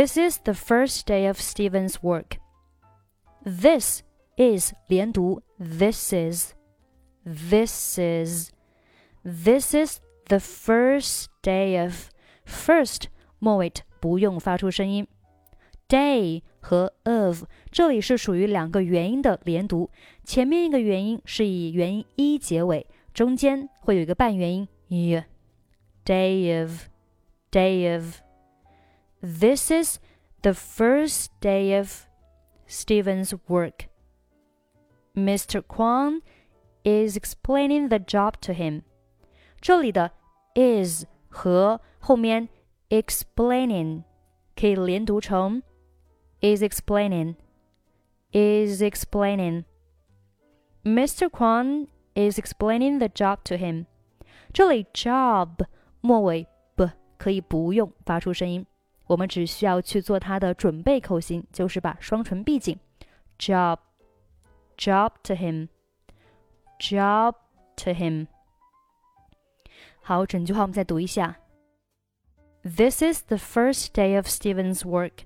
This is the first day of Steven's work. This is 连读 this is this is this is the first day of first 末尾不用发出声音。day 和 of 这里是属于两个元音的连读，前面一个元音是以元音 e 结尾，中间会有一个半元音 Day of day of this is the first day of Steven's work. Mr. Kang is explaining the job to him. 这里的 is 和后面 explaining 可以连读成 is explaining is explaining. Mr. Kang is explaining the job to him. 这里 job 末尾 b 可以不用发出声音。我们只需要去做它的准备口型，就是把双唇闭紧。Job, job to him, job to him。好，整句话我们再读一下。This is the first day of Steven's work.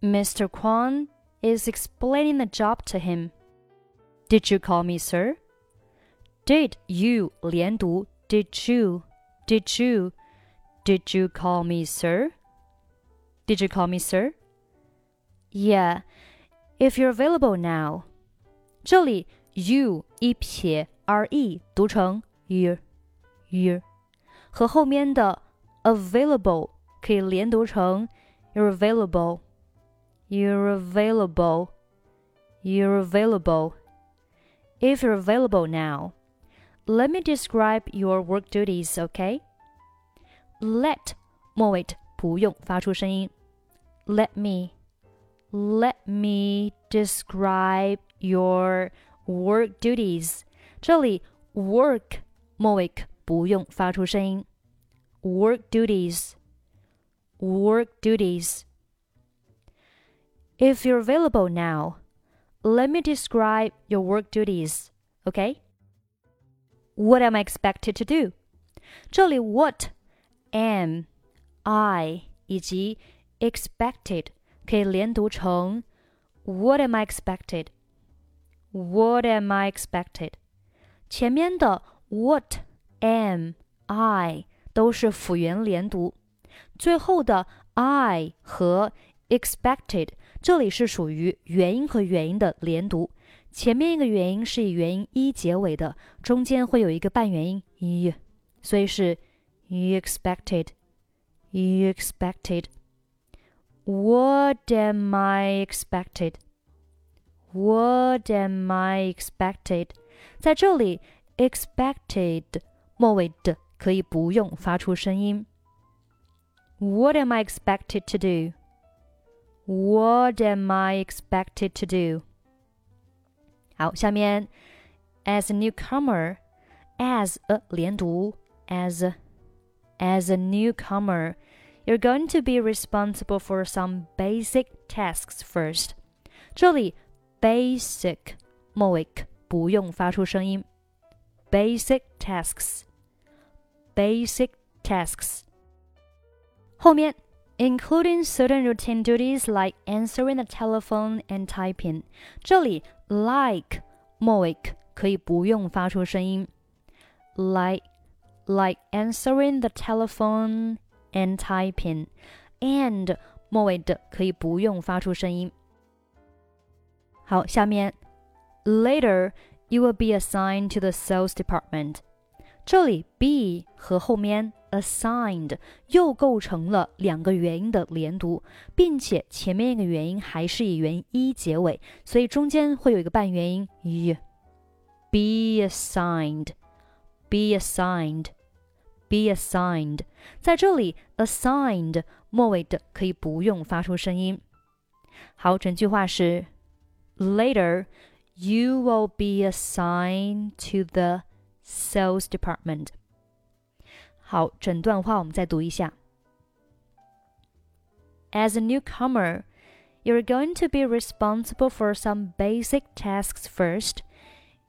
Mr. Kang is explaining the job to him. Did you call me, sir? Did you 连读 Did you? Did you? Did you call me, sir? Did you call me, sir? Yeah, if you're available now. 这里 you 一撇 re 读成 you you，和后面的 available 可以连读成 you're available you're available you're available if you're available now. Let me describe your work duties, okay? Let 末尾不用发出声音。 Let me, let me describe your work duties. 这里 work 末尾不用发出声音。Work duties, work duties. If you're available now, let me describe your work duties, okay? What am I expected to do? 这里 what am I 以及 expected 可以连读成 What am I expected? What am I expected? 前面的 what am I 都是辅元连读，最后的 I 和 expected 这里是属于元音和元音的连读，前面一个元音是以元音一结尾的，中间会有一个半元音 e，所以是 e expected, e expected What am I expected? What am I expected? 在这里，expected 末尾的可以不用发出声音。What am I expected to do? What am I expected to do? 好，下面 as a newcomer, as a 连读 as as a newcomer, you're going to be responsible for some basic tasks first. 这里 basic 末尾不用发出声音。Basic tasks, basic tasks. 后面 including certain routine duties like answering the telephone and typing。这里 like 末尾可以不用发出声音，like like answering the telephone and typing and 末尾的可以不用发出声音。好，下面 later you will be assigned to the sales department。这里 be 和后面 assigned 又构成了两个元音的连读，并且前面一个元音还是以元音一结尾，所以中间会有一个半元音 y。Be assigned, be assigned, be assigned。在这里，assigned 末尾的可以不用发出声音。好，整句话是：Later, you will be assigned to the sales department. 好，整段话我们再读一下。As a newcomer, you're going to be responsible for some basic tasks first,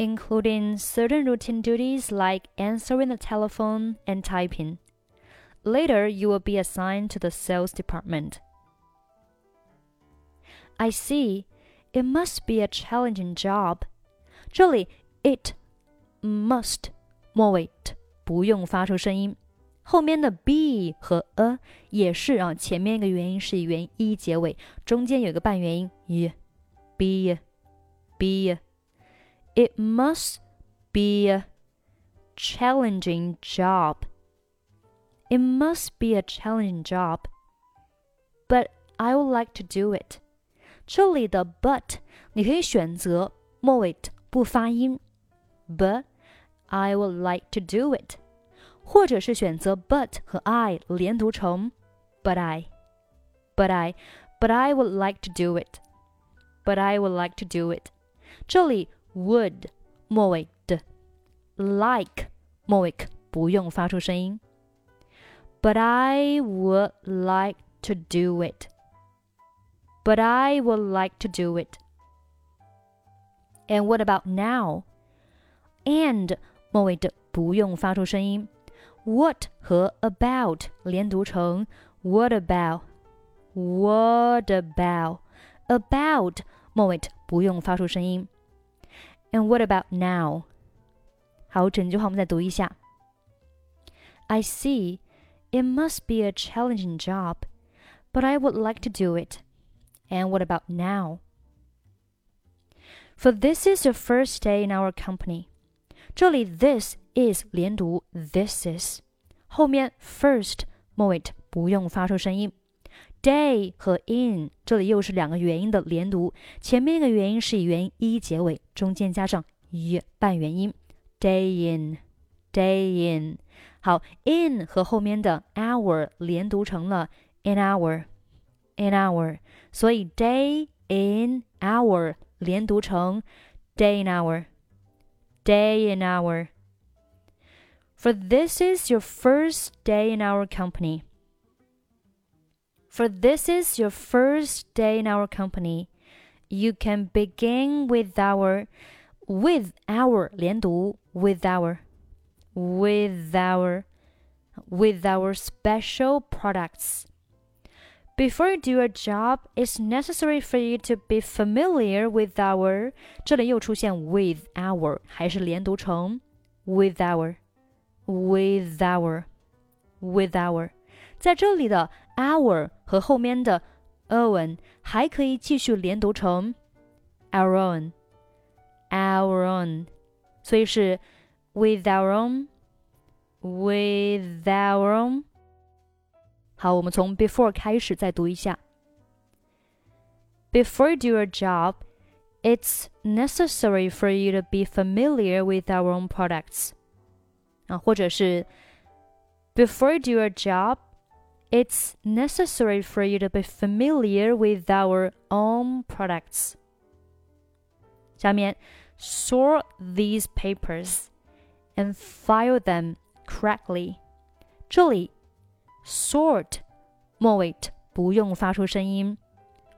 including certain routine duties like answering the telephone and typing. Later, you will be assigned to the sales department. I see. It must be a challenging job. 这里 it must 末尾不用发出声音，后面的 be 和 a 也是啊，前面一个元音是以元音结尾，中间有个半元音 y。be be it must be a challenging job. It must be a challenging job. But I would like to do it. 这里的 but 你可以选择末尾不发音，but I would like to do it，或者是选择 but 和 I 连读成 but I，but I，but I would like to do it，but I would like to do it。这里 would 末尾的 like 末尾不用发出声音，but I would like to do it。But I would like to do it. And what about now? And 末尾的不用发出声音。What 和 about 连读成 What about? What about? About 末尾不用发出声音。 And what about now? 好，整句话我们再读一下。I see. It must be a challenging job, but I would like to do it. And what about now? For this is your first day in our company. 这里 this is 连读 this is，后面 first 末尾不用发出声音。 day 和 in 这里又是两个元音的连读，前面那个元音是以元音一结尾，中间加上一半元音。day in day in，好，in 和后面的 hour 连读成了 an hour an hour，所以 day in hour 连读成 day in hour day in hour。For this is your first day in our company. For this is your first day in our company. You can begin with our with our 连读 with our with our with our special products. Before you do a job, it's necessary for you to be familiar with our. 这里又出现 with our，还是连读成 with our with our with our。在这里的 our 和后面的 own 还可以继续连读成 our own our own，所以是 with our own with our own。好，我们从 before 开始再读一下。Before you do a job, it's necessary for you to be familiar with our own products. 啊，或者是 Before you do a job, it's necessary for you to be familiar with our own products. 下面 sort these papers and file them correctly. 这里 sort 末尾不用发出声音，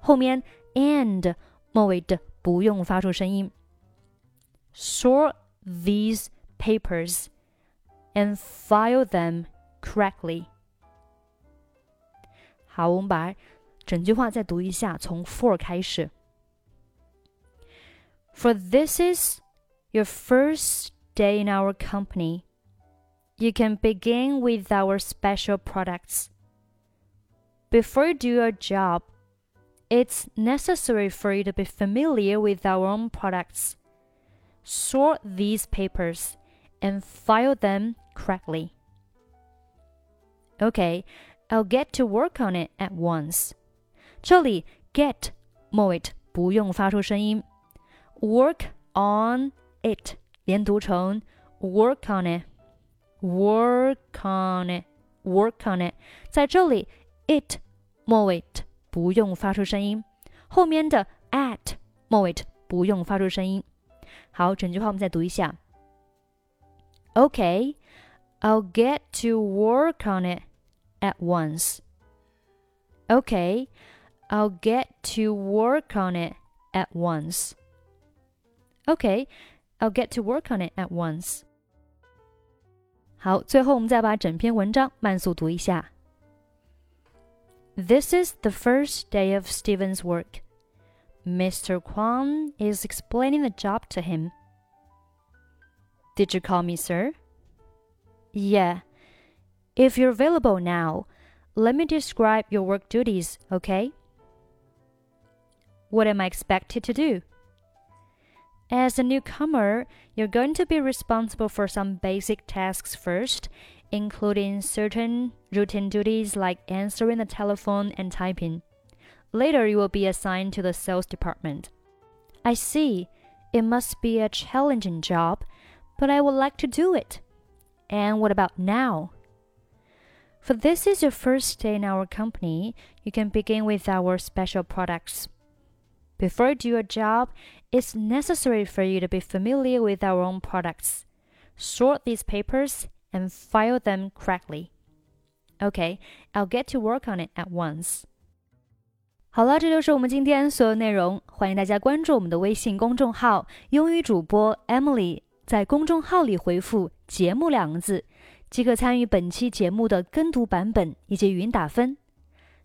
后面 and 末尾的不用发出声音。Sort these papers and file them correctly。 好，我们把整句话再读一下，从 for 开始。For this is your first day in our company you can begin with our special products. Before you do your job, it's necessary for you to be familiar with our own products. Sort these papers and file them correctly. Okay, I'll get to work on it at once. 这里 get 末尾不用发出声音，work on it 连读成 work on it。work on it, work on it。在这里，it 末尾不用发出声音，后面的 at 末尾不用发出声音。好，整句话我们再读一下。Okay, I'll get to work on it at once. Okay, I'll get to work on it at once. Okay, I'll get to work on it at once. 好，最后我们再把整篇文章慢速读一下。This is the first day of Steven's work. Mr. Kang is explaining the job to him. Did you call me, sir? Yeah, if you're available now, let me describe your work duties, okay? What am I expected to do? As a newcomer, you're going to be responsible for some basic tasks first, including certain routine duties like answering the telephone and typing. Later, you will be assigned to the sales department. I see. It must be a challenging job, but I would like to do it. And what about now? For this is your first day in our company, you can begin with our special products. Before you do your job, it's necessary for you to be familiar with our own products. Sort these papers and file them correctly. Okay, I'll get to work on it at once. 好了，这就是我们今天所有内容。欢迎大家关注我们的微信公众号“英语主播 Emily”。在公众号里回复“节目”两个字， 即可参与本期节目的跟读版本以及语音打分。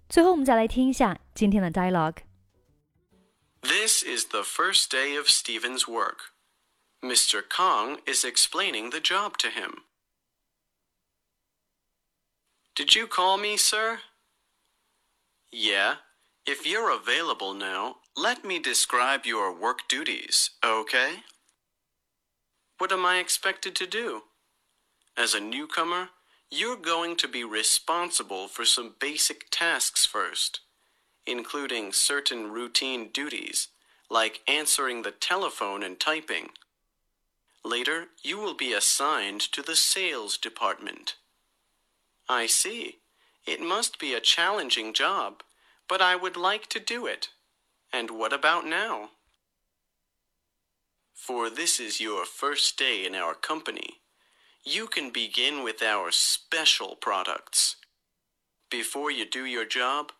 最后，我们再来听一下今天的 dialogue。This is the first day of Steven's work. Mr. Kang is explaining the job to him. Did you call me, sir? Yeah. If you're available now, let me describe your work duties, okay? What am I expected to do? As a newcomer, you're going to be responsible for some basic tasks first, including certain routine duties, like answering the telephone and typing. Later, you will be assigned to the sales department. I see. It must be a challenging job but I would like to do it. And what about now? For this is your first day in our company. You can begin with our special products. Before you do your job,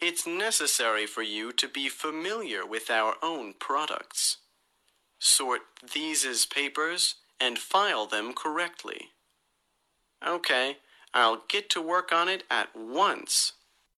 it's necessary for you to be familiar with our own products. Sort these as papers and file them correctly. Okay, I'll get to work on it at once.